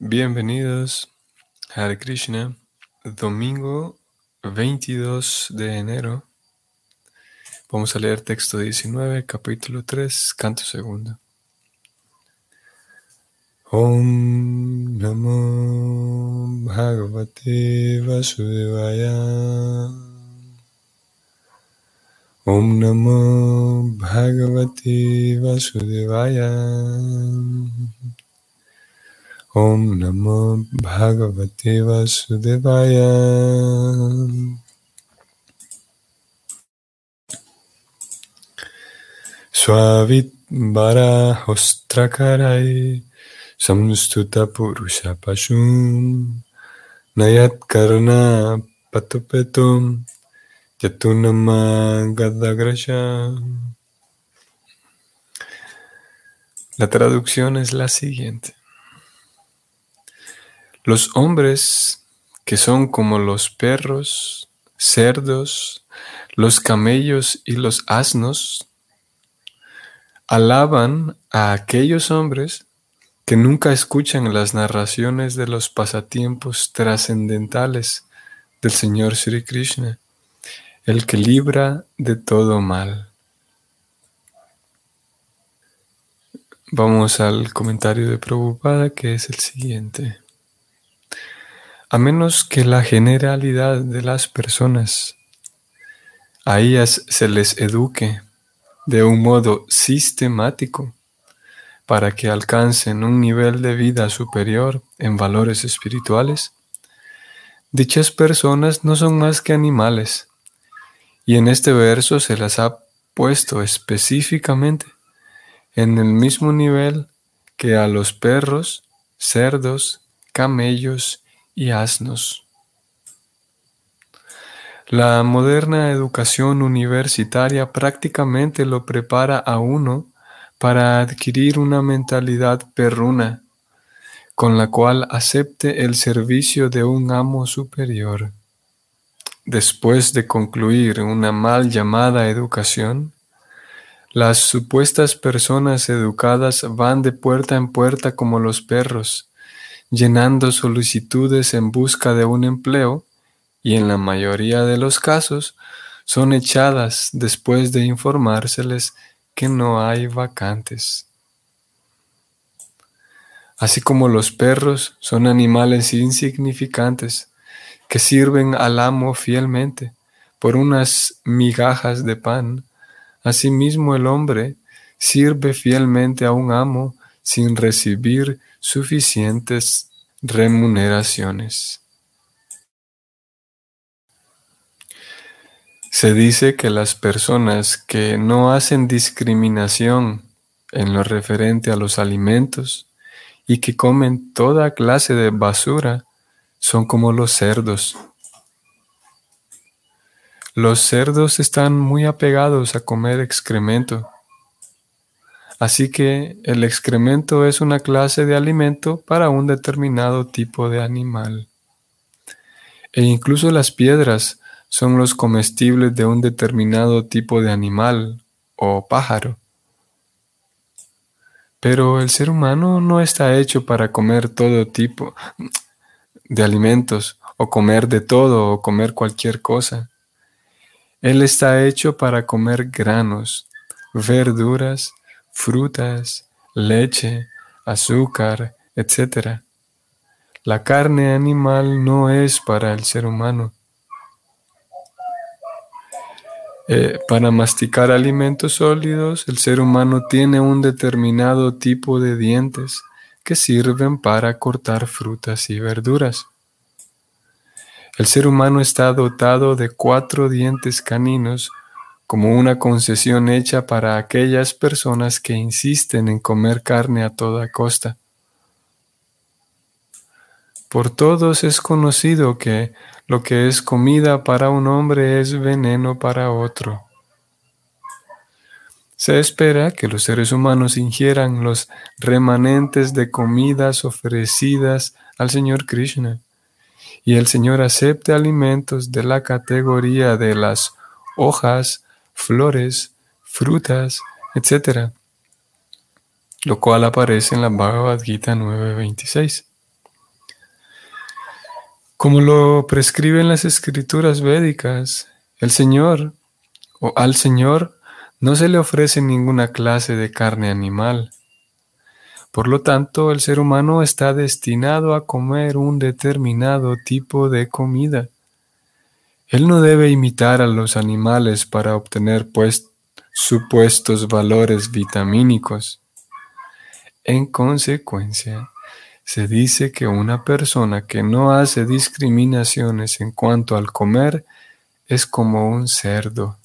Bienvenidos, Hare Krishna, domingo 22 de enero. Vamos a leer texto 19, capítulo 3, canto segundo. Om Namo Bhagavate Vasudevaya. Om Namo Bhagavate Vasudevaya. Om Namo Bhagavate Vasudevaya. Swavit Hostrakarai Samstuta Purusha Pashum Nayat Karna Patupetum Yatunama Gadagrasha. La traducción es la siguiente. Los hombres que son como los perros, cerdos, los camellos y los asnos, alaban a aquellos hombres que nunca escuchan las narraciones de los pasatiempos trascendentales del Señor Sri Krishna, el que libra de todo mal. Vamos al comentario de Prabhupada que es el siguiente. A menos que la generalidad de las personas a ellas se les eduque de un modo sistemático para que alcancen un nivel de vida superior en valores espirituales, dichas personas no son más que animales, y en este verso se las ha puesto específicamente en el mismo nivel que a los perros, cerdos, camellos y asnos. La moderna educación universitaria prácticamente lo prepara a uno para adquirir una mentalidad perruna, con la cual acepte el servicio de un amo superior. Después de concluir una mal llamada educación, las supuestas personas educadas van de puerta en puerta como los perros, llenando solicitudes en busca de un empleo y en la mayoría de los casos son echadas después de informárseles que no hay vacantes. Así como los perros son animales insignificantes que sirven al amo fielmente por unas migajas de pan, asimismo el hombre sirve fielmente a un amo sin recibir suficientes remuneraciones. Se dice que las personas que no hacen discriminación en lo referente a los alimentos y que comen toda clase de basura son como los cerdos. Los cerdos están muy apegados a comer excremento Así que el excremento es una clase de alimento para un determinado tipo de animal. E incluso las piedras son los comestibles de un determinado tipo de animal o pájaro. Pero el ser humano no está hecho para comer todo tipo de alimentos o comer de todo o comer cualquier cosa. Él está hecho para comer granos, verduras, frutas, leche, azúcar, etc. La carne animal no es para el ser humano. Eh, para masticar alimentos sólidos, el ser humano tiene un determinado tipo de dientes que sirven para cortar frutas y verduras. El ser humano está dotado de cuatro dientes caninos como una concesión hecha para aquellas personas que insisten en comer carne a toda costa. Por todos es conocido que lo que es comida para un hombre es veneno para otro. Se espera que los seres humanos ingieran los remanentes de comidas ofrecidas al Señor Krishna y el Señor acepte alimentos de la categoría de las hojas flores, frutas, etc. Lo cual aparece en la Bhagavad Gita 9.26. Como lo prescriben las escrituras védicas, el Señor o al Señor no se le ofrece ninguna clase de carne animal. Por lo tanto, el ser humano está destinado a comer un determinado tipo de comida. Él no debe imitar a los animales para obtener pues, supuestos valores vitamínicos. En consecuencia, se dice que una persona que no hace discriminaciones en cuanto al comer es como un cerdo.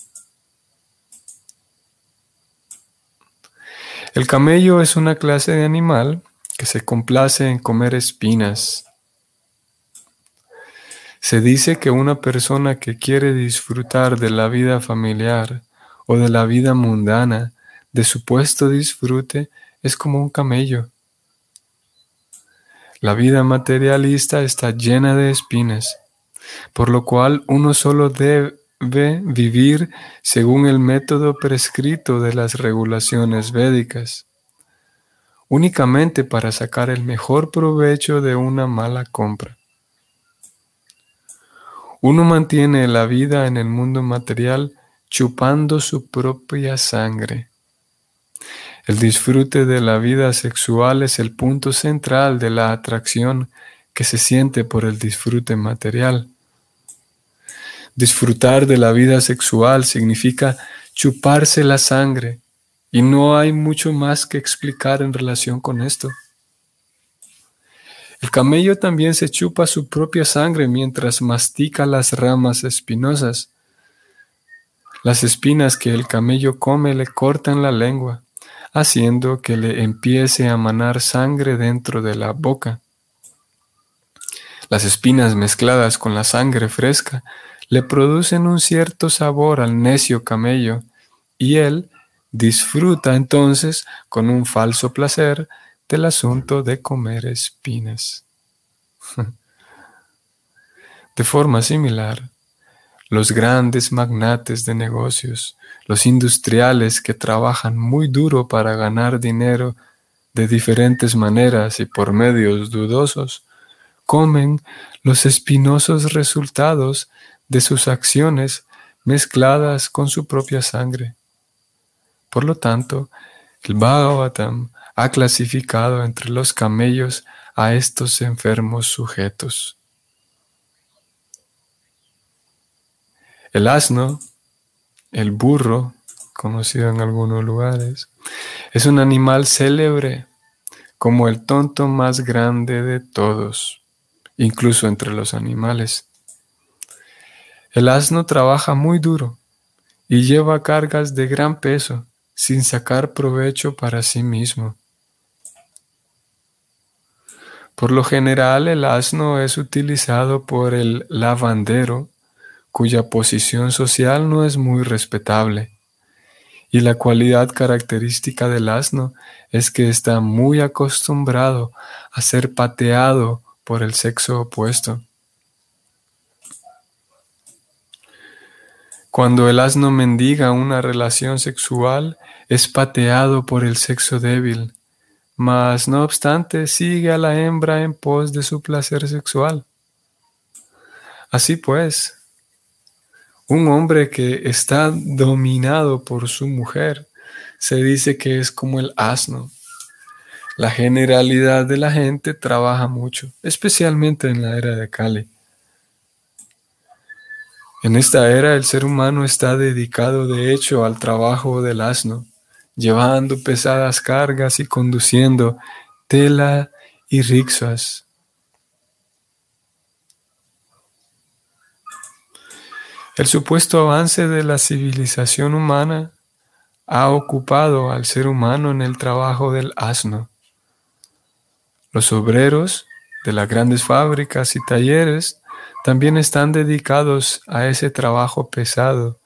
El camello es una clase de animal que se complace en comer espinas. Se dice que una persona que quiere disfrutar de la vida familiar o de la vida mundana, de supuesto disfrute, es como un camello. La vida materialista está llena de espinas, por lo cual uno solo debe vivir según el método prescrito de las regulaciones védicas, únicamente para sacar el mejor provecho de una mala compra. Uno mantiene la vida en el mundo material chupando su propia sangre el disfrute de la vida sexual es el punto central de la atracción que se siente por el disfrute material. Disfrutar de la vida sexual significa chuparse la sangre y no hay mucho más que explicar en relación con esto. El camello también se chupa su propia sangre mientras mastica las ramas espinosas. Las espinas que el camello come le cortan la lengua haciendo que le empiece a manar sangre dentro de la boca. Las espinas mezcladas con la sangre fresca le producen un cierto sabor al necio camello, y él disfruta entonces con un falso placer del asunto de comer espinas. De forma similar, los grandes magnates de negocios, los industriales que trabajan muy duro para ganar dinero de diferentes maneras y por medios dudosos, comen los espinosos resultados de sus acciones mezcladas con su propia sangre. Por lo tanto, el Bhagavatam ha clasificado entre los camellos a estos enfermos sujetos. El asno, el burro, conocido en algunos lugares, es un animal célebre como el tonto más grande de todos, incluso entre los animales. El asno trabaja muy duro y lleva cargas de gran peso sin sacar provecho para sí mismo. Por lo general el asno es utilizado por el lavandero cuya posición social no es muy respetable. Y la cualidad característica del asno es que está muy acostumbrado a ser pateado por el sexo opuesto. Cuando el asno mendiga una relación sexual, es pateado por el sexo débil, mas no obstante sigue a la hembra en pos de su placer sexual. Así pues, un hombre que está dominado por su mujer se dice que es como el asno. La generalidad de la gente trabaja mucho, especialmente en la era de Cali. En esta era el ser humano está dedicado de hecho al trabajo del asno, llevando pesadas cargas y conduciendo tela y rixas El supuesto avance de la civilización humana ha ocupado al ser humano en el trabajo del asno. Los obreros de las grandes fábricas y talleres también están dedicados a ese trabajo pesado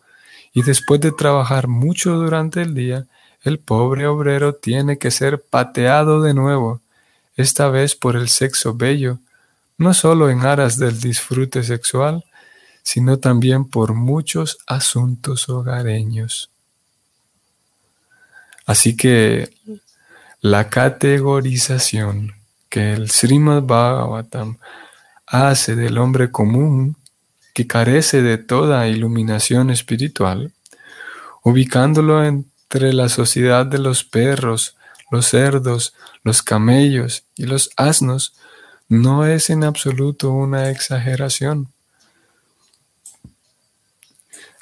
y después de trabajar mucho durante el día, el pobre obrero tiene que ser pateado de nuevo, esta vez por el sexo bello, no solo en aras del disfrute sexual, sino también por muchos asuntos hogareños. Así que la categorización que el Srimad Bhagavatam hace del hombre común, que carece de toda iluminación espiritual, ubicándolo entre la sociedad de los perros, los cerdos, los camellos y los asnos, no es en absoluto una exageración.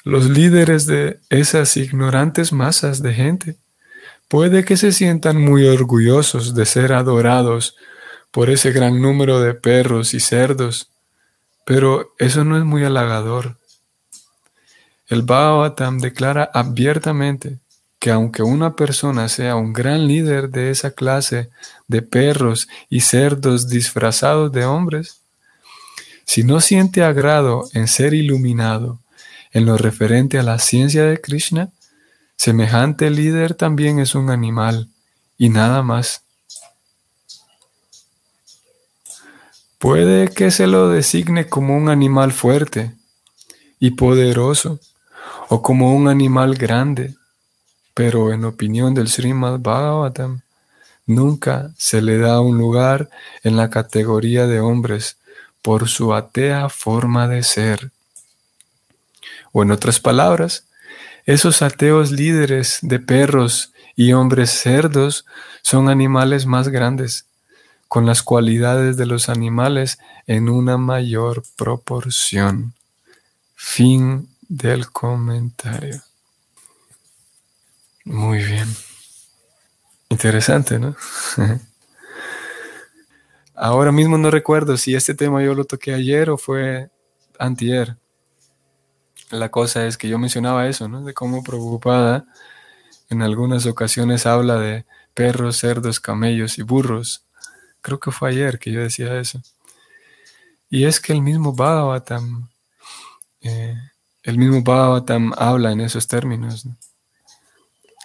Los líderes de esas ignorantes masas de gente puede que se sientan muy orgullosos de ser adorados por ese gran número de perros y cerdos, pero eso no es muy halagador. El Bhagavatam declara abiertamente que aunque una persona sea un gran líder de esa clase de perros y cerdos disfrazados de hombres, si no siente agrado en ser iluminado en lo referente a la ciencia de Krishna, semejante líder también es un animal y nada más. Puede que se lo designe como un animal fuerte y poderoso o como un animal grande, pero en opinión del Srimad Bhagavatam, nunca se le da un lugar en la categoría de hombres por su atea forma de ser. O en otras palabras, esos ateos líderes de perros y hombres cerdos son animales más grandes, con las cualidades de los animales en una mayor proporción. Fin del comentario. Muy bien. Interesante, ¿no? Ahora mismo no recuerdo si este tema yo lo toqué ayer o fue antier. La cosa es que yo mencionaba eso, ¿no? De cómo preocupada en algunas ocasiones habla de perros, cerdos, camellos y burros. Creo que fue ayer que yo decía eso. Y es que el mismo Bhagavatam, eh, el mismo Bhagavatam habla en esos términos.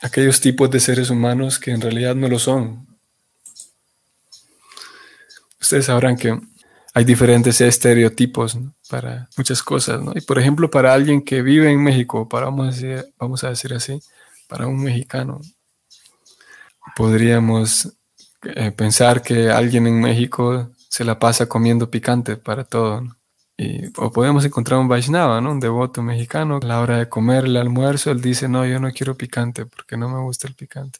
Aquellos tipos de seres humanos que en realidad no lo son. Ustedes sabrán que hay diferentes estereotipos para muchas cosas, ¿no? Y por ejemplo, para alguien que vive en México, para vamos a decir, vamos a decir así, para un mexicano, podríamos eh, pensar que alguien en México se la pasa comiendo picante para todo, O podemos encontrar un Vaishnava, ¿no? Un devoto mexicano, a la hora de comer el almuerzo, él dice, no, yo no quiero picante porque no me gusta el picante.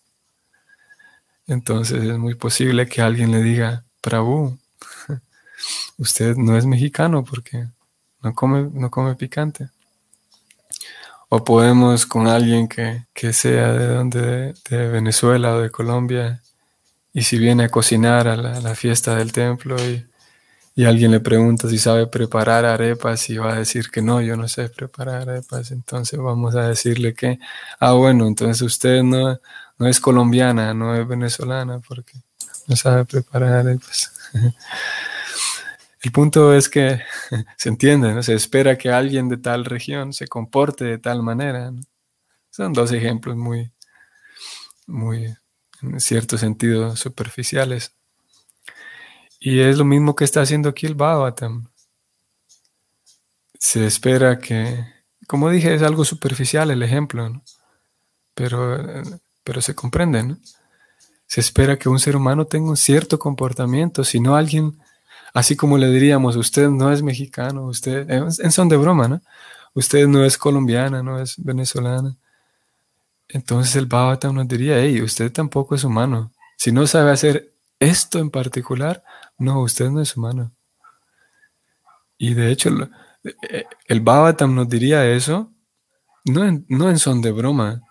Entonces es muy posible que alguien le diga, Prabhu, usted no es mexicano porque no come, no come picante. O podemos con alguien que, sea de donde, de Venezuela o de Colombia, y si viene a cocinar a la, fiesta del templo y, y, alguien le pregunta si sabe preparar arepas y va a decir que no, yo no sé preparar arepas, entonces vamos a decirle que, ah, bueno, entonces usted no, no es colombiana, no es venezolana porque no sabe preparar arepas. El punto es que se entiende, ¿no? se espera que alguien de tal región se comporte de tal manera. Son dos ejemplos muy, muy, en cierto sentido, superficiales. Y es lo mismo que está haciendo aquí el Bhavatam. Se espera que, como dije, es algo superficial el ejemplo, pero, pero se comprende. ¿no? Se espera que un ser humano tenga un cierto comportamiento, si no alguien Así como le diríamos, usted no es mexicano, usted, en son de broma, ¿no? Usted no es colombiana, no es venezolana. Entonces el Bhagavatam nos diría, hey, usted tampoco es humano. Si no sabe hacer esto en particular, no, usted no es humano. Y de hecho, eh, el Bhagavatam nos diría eso, no en, no en son de broma,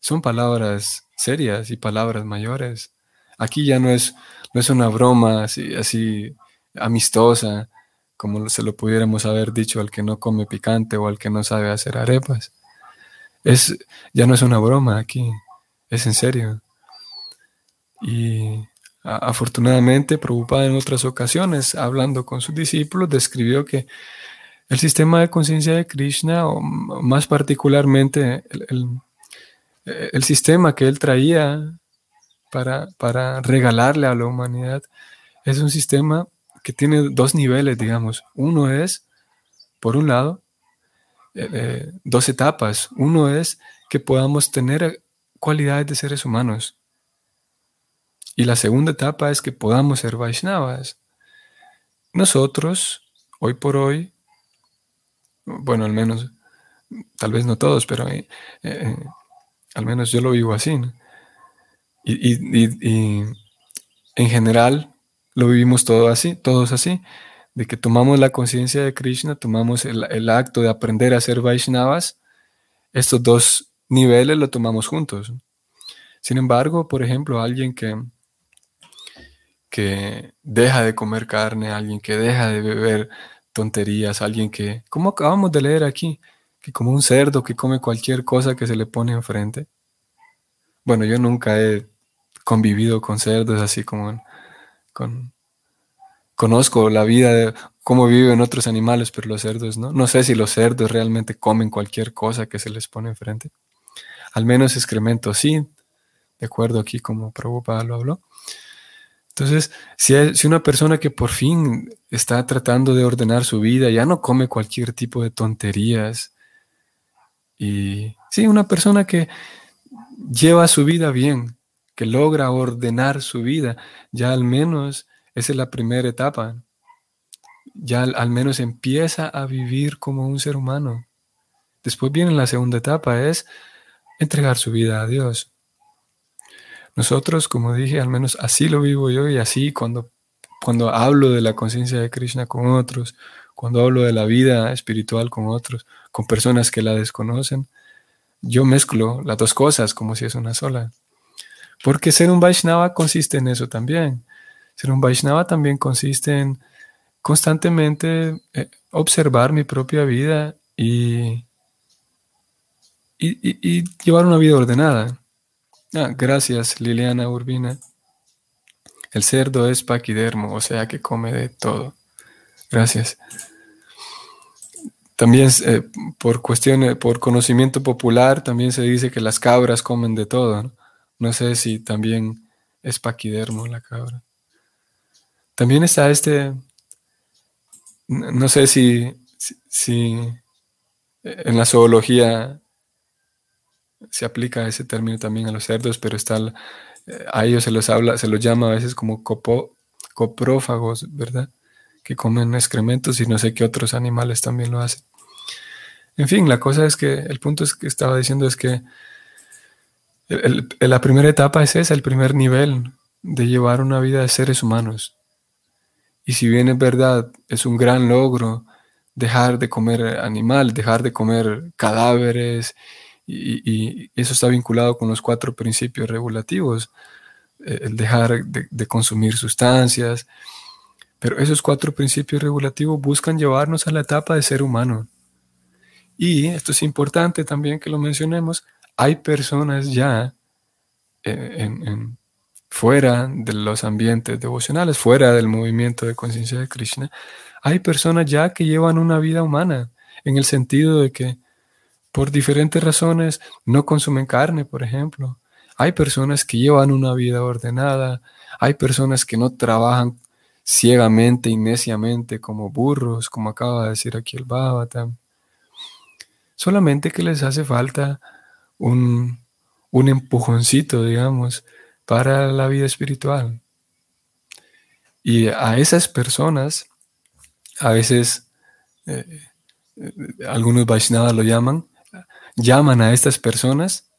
son palabras serias y palabras mayores. Aquí ya no es, no es una broma así, así amistosa, como se lo pudiéramos haber dicho al que no come picante o al que no sabe hacer arepas. Es, ya no es una broma aquí, es en serio. Y afortunadamente, preocupada en otras ocasiones, hablando con sus discípulos, describió que el sistema de conciencia de Krishna, o más particularmente el, sistema que él traía para, para regalarle a la humanidad, es un sistema que tiene dos niveles, digamos. Uno es, por un lado, eh, eh, dos etapas. Uno es que podamos tener cualidades de seres humanos. Y la segunda etapa es que podamos ser Vaishnavas. Nosotros hoy por hoy, bueno, al menos, tal vez no todos, pero eh, eh, al menos yo lo vivo así. Y, en general lo vivimos todo así, todos así, de que tomamos la conciencia de Krishna, tomamos el, el, acto de aprender a ser Vaishnavas, estos dos niveles lo tomamos juntos. Sin embargo, por ejemplo, alguien que, que deja de comer carne, alguien que deja de beber tonterías, alguien que, como acabamos de leer aquí, que como un cerdo que come cualquier cosa que se le pone enfrente. Bueno, yo nunca he convivido con cerdos así como con... Conozco la vida de cómo viven otros animales, pero los cerdos no. No sé si los cerdos realmente comen cualquier cosa que se les pone enfrente. Al menos excremento sí, de acuerdo aquí como Prabhupada lo habló. Entonces, si, si una persona que por fin está tratando de ordenar su vida, ya no come cualquier tipo de tonterías, y sí, una persona que lleva su vida bien, que logra ordenar su vida, ya al menos esa es la primera etapa. Ya al, menos empieza a vivir como un ser humano. Después viene la segunda etapa, es entregar su vida a Dios. Nosotros, como dije, al menos así lo vivo yo y así cuando, cuando hablo de la conciencia de Krishna con otros, cuando hablo de la vida espiritual con otros, con personas que la desconocen, yo mezclo las dos cosas como si es una sola. Porque ser un Vaishnava consiste en eso también. Ser un Vaishnava también consiste en constantemente eh, observar mi propia vida y, y llevar una vida ordenada. Ah, gracias, Liliana Urbina. El cerdo es paquidermo, o sea que come de todo. Gracias. También eh, por cuestiones, por conocimiento popular, también se dice que las cabras comen de todo. No, sé si también es paquidermo la cabra. También está este, no sé si, si en la zoología se aplica ese término también a los cerdos, pero está, eh, a ellos se los habla, se los llama a veces como coprófagos, ¿verdad? Que comen excrementos y no sé qué otros animales también lo hacen. En fin, la cosa es que el punto es que estaba diciendo es que la primera etapa es esa, el primer nivel de llevar una vida de seres humanos. Y si bien es verdad, es un gran logro dejar de comer animal, dejar de comer cadáveres y, eso está vinculado con los cuatro principios regulativos, eh, el dejar de, consumir sustancias, pero esos cuatro principios regulativos buscan llevarnos a la etapa de ser humano. Y esto es importante también que lo mencionemos, hay personas ya eh, fuera de los ambientes devocionales, fuera del movimiento de conciencia de Krishna, hay personas ya que llevan una vida humana, en el sentido de que por diferentes razones no consumen carne, por ejemplo. Hay personas que llevan una vida ordenada, hay personas que no trabajan ciegamente y neciamente como burros, como acaba de decir aquí el Bhavatam. Solamente que les hace falta un, un empujoncito, digamos, para la vida espiritual. Y a esas personas, a veces eh, eh, algunos Vaishnavas lo llaman llaman a estas personas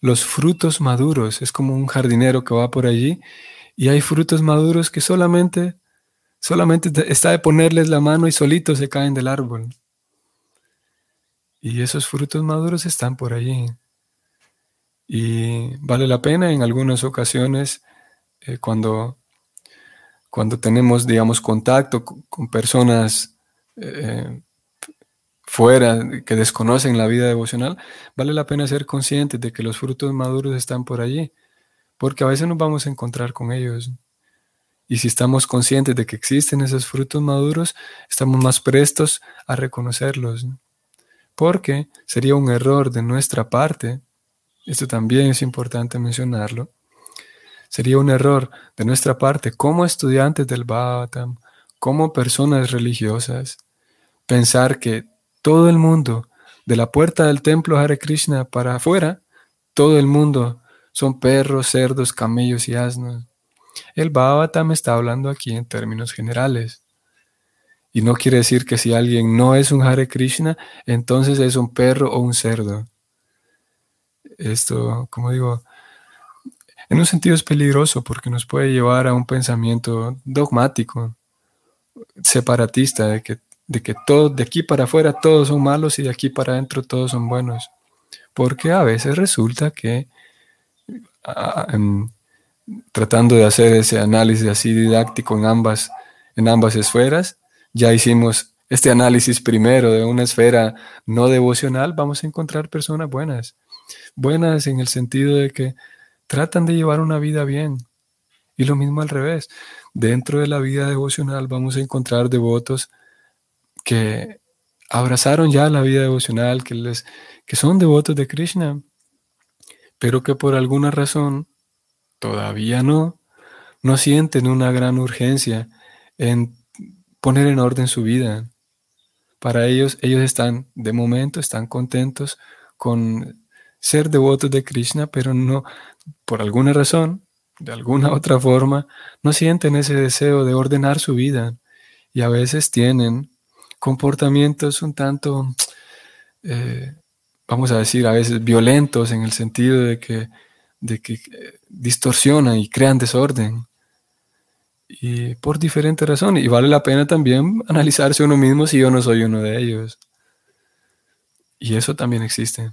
los frutos maduros. Es como un jardinero que va por allí y hay frutos maduros que solamente, solamente está de ponerles la mano y solitos se caen del árbol. Y esos frutos maduros están por allí. Y vale la pena en algunas ocasiones eh, cuando, cuando tenemos, digamos, contacto con, personas eh, fuera, que desconocen la vida devocional, vale la pena ser conscientes de que los frutos maduros están por allí, porque a veces nos vamos a encontrar con ellos. Y si estamos conscientes de que existen esos frutos maduros, estamos más prestos a reconocerlos. Porque sería un error de nuestra parte, esto también es importante mencionarlo, sería un error de nuestra parte como estudiantes del Bhavatam, como personas religiosas, pensar que todo el mundo, de la puerta del templo Hare Krishna para afuera, todo el mundo son perros, cerdos, camellos y asnos. El Bhavatam está hablando aquí en términos generales. Y no quiere decir que si alguien no es un Hare Krishna, entonces es un perro o un cerdo. Esto, como digo, en un sentido es peligroso porque nos puede llevar a un pensamiento dogmático, separatista, de que, de que todo, de aquí para afuera todos son malos y de aquí para adentro todos son buenos. Porque a veces resulta que, em, tratando de hacer ese análisis así didáctico en ambas, en ambas esferas, ya hicimos este análisis primero de una esfera no devocional, vamos a encontrar personas buenas. Buenas en el sentido de que tratan de llevar una vida bien. Y lo mismo al revés. Dentro de la vida devocional vamos a encontrar devotos que abrazaron ya la vida devocional, que, les, que son devotos de Krishna, pero que por alguna razón todavía no, no sienten una gran urgencia en poner en orden su vida. Para ellos, ellos están, de momento, están contentos con ser devotos de Krishna, pero no, por alguna razón, de alguna otra forma, no sienten ese deseo de ordenar su vida y a veces tienen comportamientos un tanto, eh, vamos a decir, a veces violentos en el sentido de que, de que eh, distorsionan y crean desorden. Y por diferentes razones. Y vale la pena también analizarse uno mismo si yo no soy uno de ellos. Y eso también existe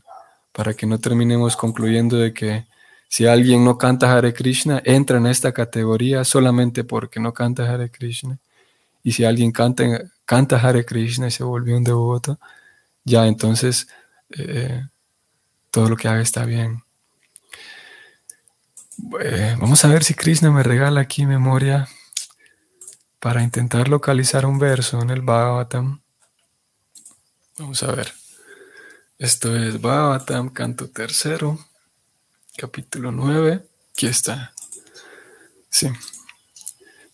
para que no terminemos concluyendo de que si alguien no canta Hare Krishna, entra en esta categoría solamente porque no canta Hare Krishna. Y si alguien canta, canta Hare Krishna y se volvió un devoto, ya entonces eh, todo lo que haga está bien. Eh, vamos a ver si Krishna me regala aquí memoria para intentar localizar un verso en el Bhagavatam. Vamos a ver. Esto es Bhavatam, canto tercero, capítulo 9. Aquí está. Sí.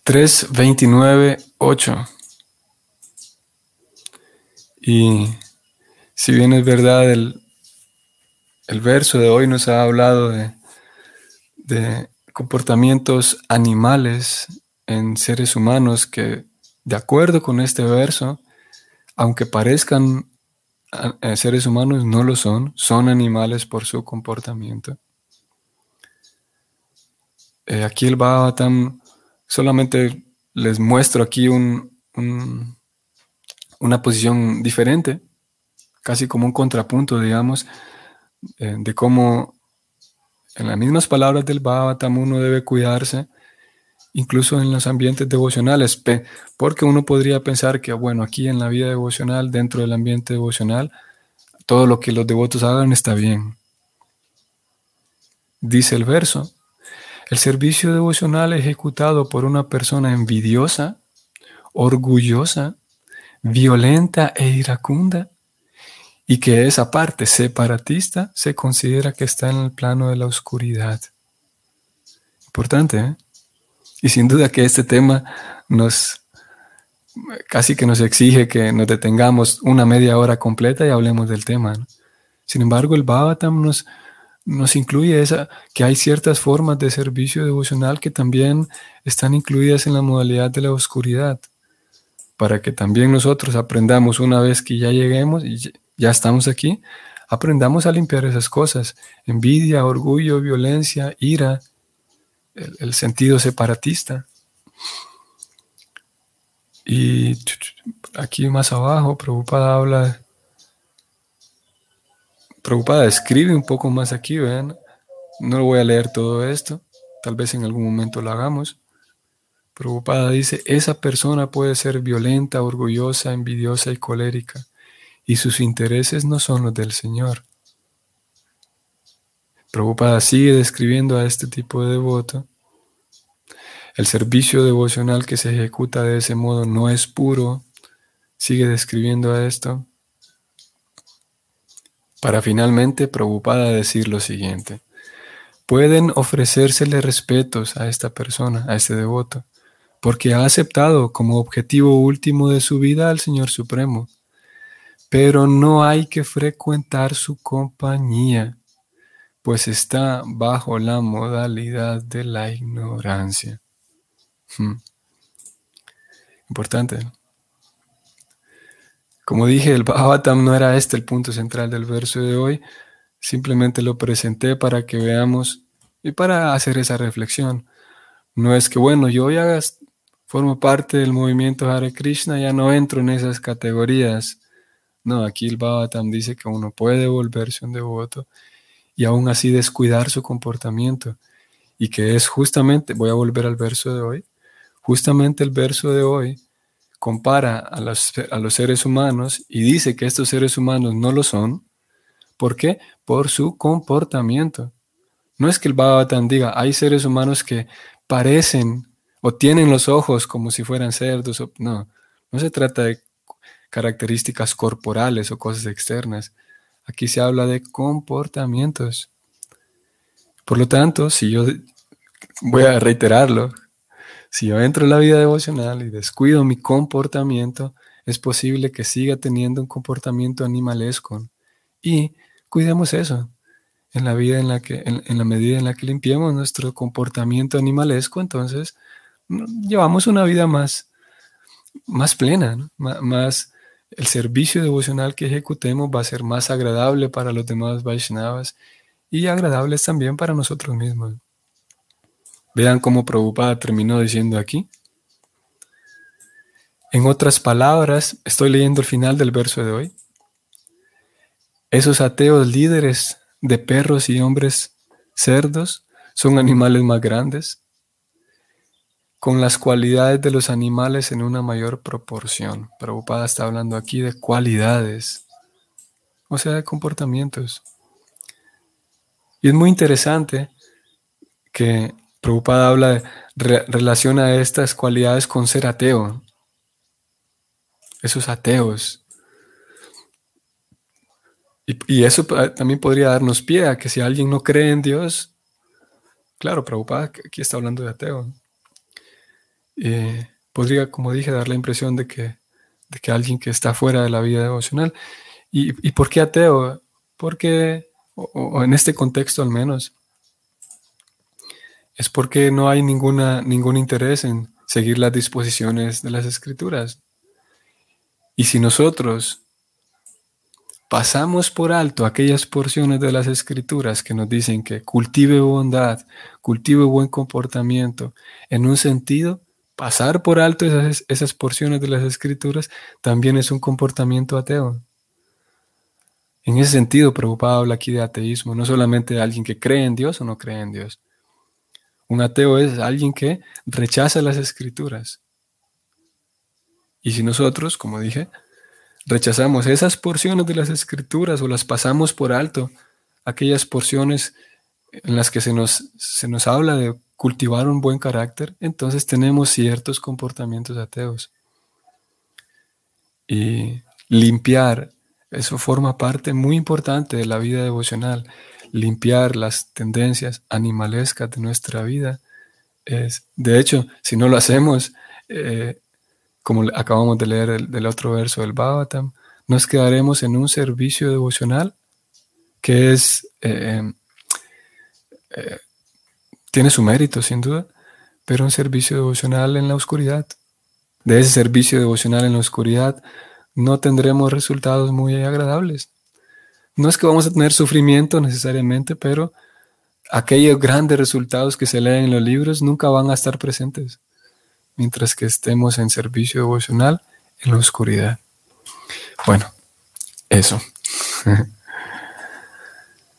3, 29, 8. Y si bien es verdad, el, el verso de hoy nos ha hablado de, de comportamientos animales en seres humanos que, de acuerdo con este verso, aunque parezcan eh, seres humanos no lo son, son animales por su comportamiento. Eh, aquí el Bhavatam solamente les muestro aquí un, una posición diferente, casi como un contrapunto, digamos, eh, de cómo en las mismas palabras del Bhavatam uno debe cuidarse incluso en los ambientes devocionales, porque uno podría pensar que, bueno, aquí en la vida devocional, dentro del ambiente devocional, todo lo que los devotos hagan está bien. Dice el verso, el servicio devocional ejecutado por una persona envidiosa, orgullosa, violenta e iracunda, y que es aparte separatista, se considera que está en el plano de la oscuridad. Importante, ¿eh? Y sin duda que este tema nos casi que nos exige que nos detengamos una media hora completa y hablemos del tema. Sin embargo, el Bhavatam nos, nos incluye esa, que hay ciertas formas de servicio devocional que también están incluidas en la modalidad de la oscuridad, para que también nosotros aprendamos una vez que ya lleguemos y ya estamos aquí, aprendamos a limpiar esas cosas, envidia, orgullo, violencia, ira, el, sentido separatista. Y aquí más abajo, Preocupada habla, Preocupada escribe un poco más aquí, vean. No lo voy a leer todo esto, tal vez en algún momento lo hagamos. Preocupada dice, esa persona puede ser violenta, orgullosa, envidiosa y colérica, y sus intereses no son los del Señor. Prabhupada sigue describiendo a este tipo de devoto. El servicio devocional que se ejecuta de ese modo no es puro. Sigue describiendo a esto. Para finalmente Prabhupada decir lo siguiente. Pueden ofrecérsele respetos a esta persona, a este devoto, porque ha aceptado como objetivo último de su vida al Señor Supremo. Pero no hay que frecuentar su compañía pues está bajo la modalidad de la ignorancia. Hmm. Importante. Como dije, el Bhavatam no era este el punto central del verso de hoy, simplemente lo presenté para que veamos y para hacer esa reflexión. No es que, bueno, yo ya formo parte del movimiento Hare Krishna, ya no entro en esas categorías. No, aquí el Bhavatam dice que uno puede volverse un devoto y aún así descuidar su comportamiento. Y que es justamente, voy a volver al verso de hoy, justamente el verso de hoy compara a los, a los seres humanos y dice que estos seres humanos no lo son. ¿Por qué? Por su comportamiento. No es que el Bhagavatam diga, hay seres humanos que parecen o tienen los ojos como si fueran cerdos. no, no se trata de características corporales o cosas externas. Aquí se habla de comportamientos. Por lo tanto, si yo voy a reiterarlo, si yo entro en la vida devocional y descuido mi comportamiento, es posible que siga teniendo un comportamiento animalesco. Y cuidemos eso. En la vida en la que, en, la medida en la que limpiemos nuestro comportamiento animalesco, entonces llevamos una vida más, más plena, más el servicio devocional que ejecutemos va a ser más agradable para los demás Vaishnavas y agradables también para nosotros mismos. Vean cómo Prabhupada terminó diciendo aquí. En otras palabras, estoy leyendo el final del verso de hoy. Esos ateos líderes de perros y hombres cerdos son animales más grandes, con las cualidades de los animales en una mayor proporción. Prabhupada está hablando aquí de cualidades, o sea, de comportamientos. Y es muy interesante que Prabhupada habla de, relaciona estas cualidades con ser ateo. Esos ateos. Y, eso también podría darnos pie a que si alguien no cree en Dios, claro, Prabhupada aquí está hablando de ateo. Podría, como dije, dar la impresión de que, de que alguien que está fuera de la vida devocional. ¿Y, por qué ateo? Porque, o en este contexto al menos, es porque no hay ninguna, ningún interés en seguir las disposiciones de las escrituras. Y si nosotros pasamos por alto aquellas porciones de las escrituras que nos dicen que cultive bondad, cultive buen comportamiento, en un sentido, pasar por alto esas, esas porciones de las escrituras también es un comportamiento ateo. En ese sentido, Prabhupada habla aquí de ateísmo, no solamente de alguien que cree en Dios o no cree en Dios, un ateo es alguien que rechaza las escrituras. Y si nosotros, como dije, rechazamos esas porciones de las escrituras o las pasamos por alto, aquellas porciones en las que se nos, se nos habla de cultivar un buen carácter, entonces tenemos ciertos comportamientos ateos. Y limpiar, eso forma parte muy importante de la vida devocional limpiar las tendencias animalescas de nuestra vida. Es, de hecho, si no lo hacemos, eh, como acabamos de leer del otro verso del Bhavatam, nos quedaremos en un servicio devocional que es, eh, eh, tiene su mérito sin duda, pero un servicio devocional en la oscuridad. De ese servicio devocional en la oscuridad no tendremos resultados muy agradables. No es que vamos a tener sufrimiento necesariamente, pero aquellos grandes resultados que se leen en los libros nunca van a estar presentes, mientras que estemos en servicio devocional en la oscuridad. Bueno, eso.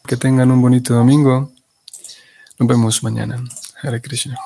que tengan un bonito domingo. Nos vemos mañana. Hare Krishna.